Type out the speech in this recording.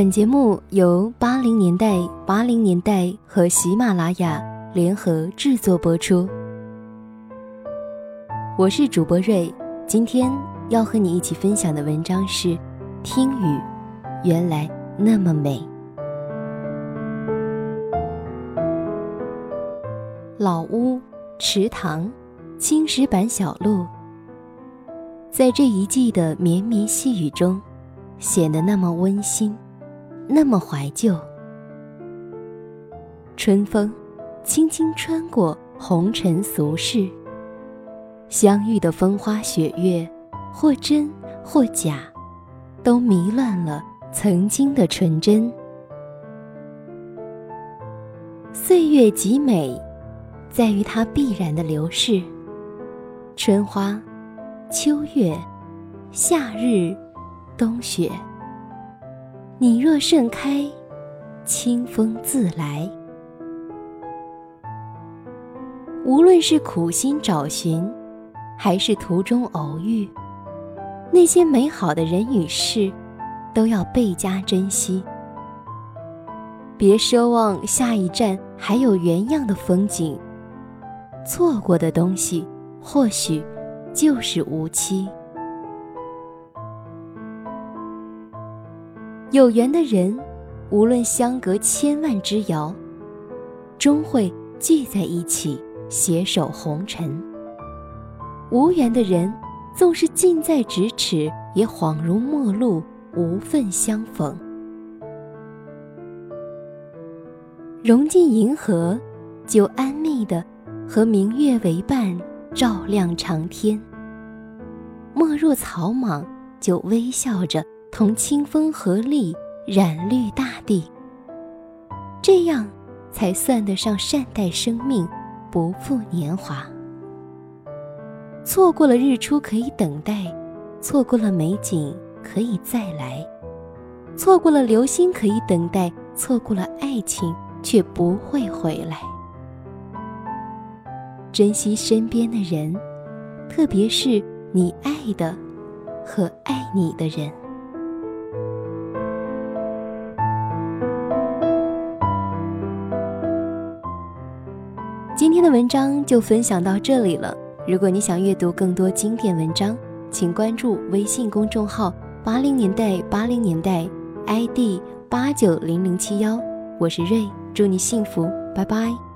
本节目由八零年代八零年代和喜马拉雅联合制作播出。我是主播瑞，今天要和你一起分享的文章是《听雨》，原来那么美。老屋、池塘、青石板小路，在这一季的绵绵细雨中，显得那么温馨，那么怀旧。春风轻轻穿过红尘俗世。相遇的风花雪月，或真或假，都迷乱了曾经的纯真。岁月极美，在于它必然的流逝。春花、秋月、夏日、冬雪，你若盛开，清风自来。无论是苦心找寻。还是途中偶遇，那些美好的人与事，都要倍加珍惜。别奢望下一站还有原样的风景，错过的东西或许就是无期。有缘的人，无论相隔千万之遥，终会聚在一起，携手红尘。无缘的人，纵是近在咫尺，也恍如陌路，无份相逢。融进银河，就安谧的和明月为伴，照亮长天；莫若草莽，就微笑着同清风合力，染绿大地。这样，才算得上善待生命，不负年华。错过了日出可以等待，错过了美景可以再来，错过了流星可以等待，错过了爱情却不会回来。珍惜身边的人，特别是你爱的和爱你的人。天的文章就分享到这里了。如果你想阅读更多经典文章，请关注微信公众号“八零年代八零年代 ”，ID 八九零零七幺。我是瑞，祝你幸福，拜拜。